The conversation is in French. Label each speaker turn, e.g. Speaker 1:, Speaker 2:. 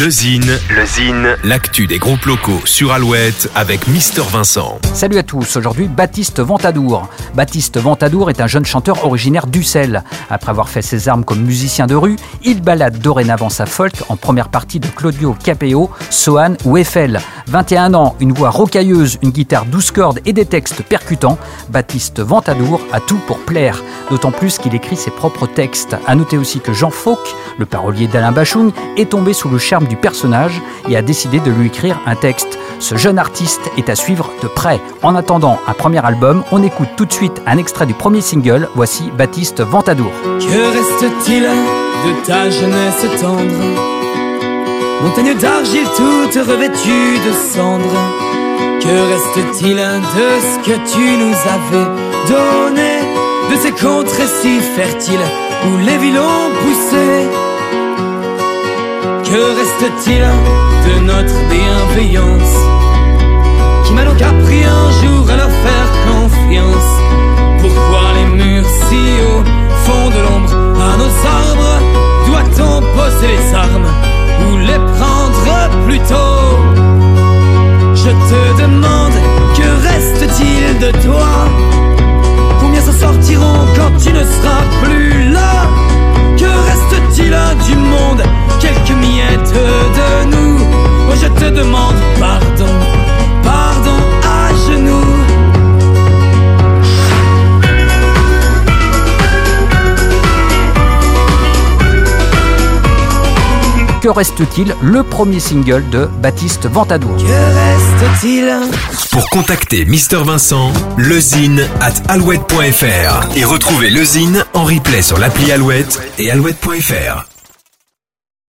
Speaker 1: Le Zine, le Zine, l'actu des groupes locaux sur Alouette avec Mister Vincent.
Speaker 2: Salut à tous, aujourd'hui Baptiste Ventadour. Baptiste Ventadour est un jeune chanteur originaire d'Ussel. Après avoir fait ses armes comme musicien de rue, il balade dorénavant sa folk en première partie de Claudio Capeo, Sohan ou Eiffel. 21 ans, une voix rocailleuse, une guitare douce cordes et des textes percutants, Baptiste Ventadour a tout pour plaire. D'autant plus qu'il écrit ses propres textes. À noter aussi que Jean Fauque, le parolier d'Alain Bachung, est tombé sous le charme du personnage et a décidé de lui écrire un texte. Ce jeune artiste est à suivre de près. En attendant un premier album, on écoute tout de suite un extrait du premier single. Voici Baptiste Ventadour.
Speaker 3: Que reste-t-il de ta jeunesse tendre? Montagne d'argile toute revêtue de cendres. Que reste-t-il de ce que tu nous avais donné? De ces contrées si fertiles où les villes ont poussé. Que reste-t-il de notre bienveillance? Je te demande, que reste-t-il de toi? Combien s'en sortiront quand tu ne seras plus là? Que reste-t-il du monde? Quelques miettes de nous. Oh je te demande
Speaker 2: Que reste-t-il Le premier single de Baptiste Ventadour.
Speaker 3: Que reste-t-il
Speaker 1: Pour contacter Mister Vincent, lezine at alouette.fr et retrouver Lezine en replay sur l'appli Alouette et alouette.fr.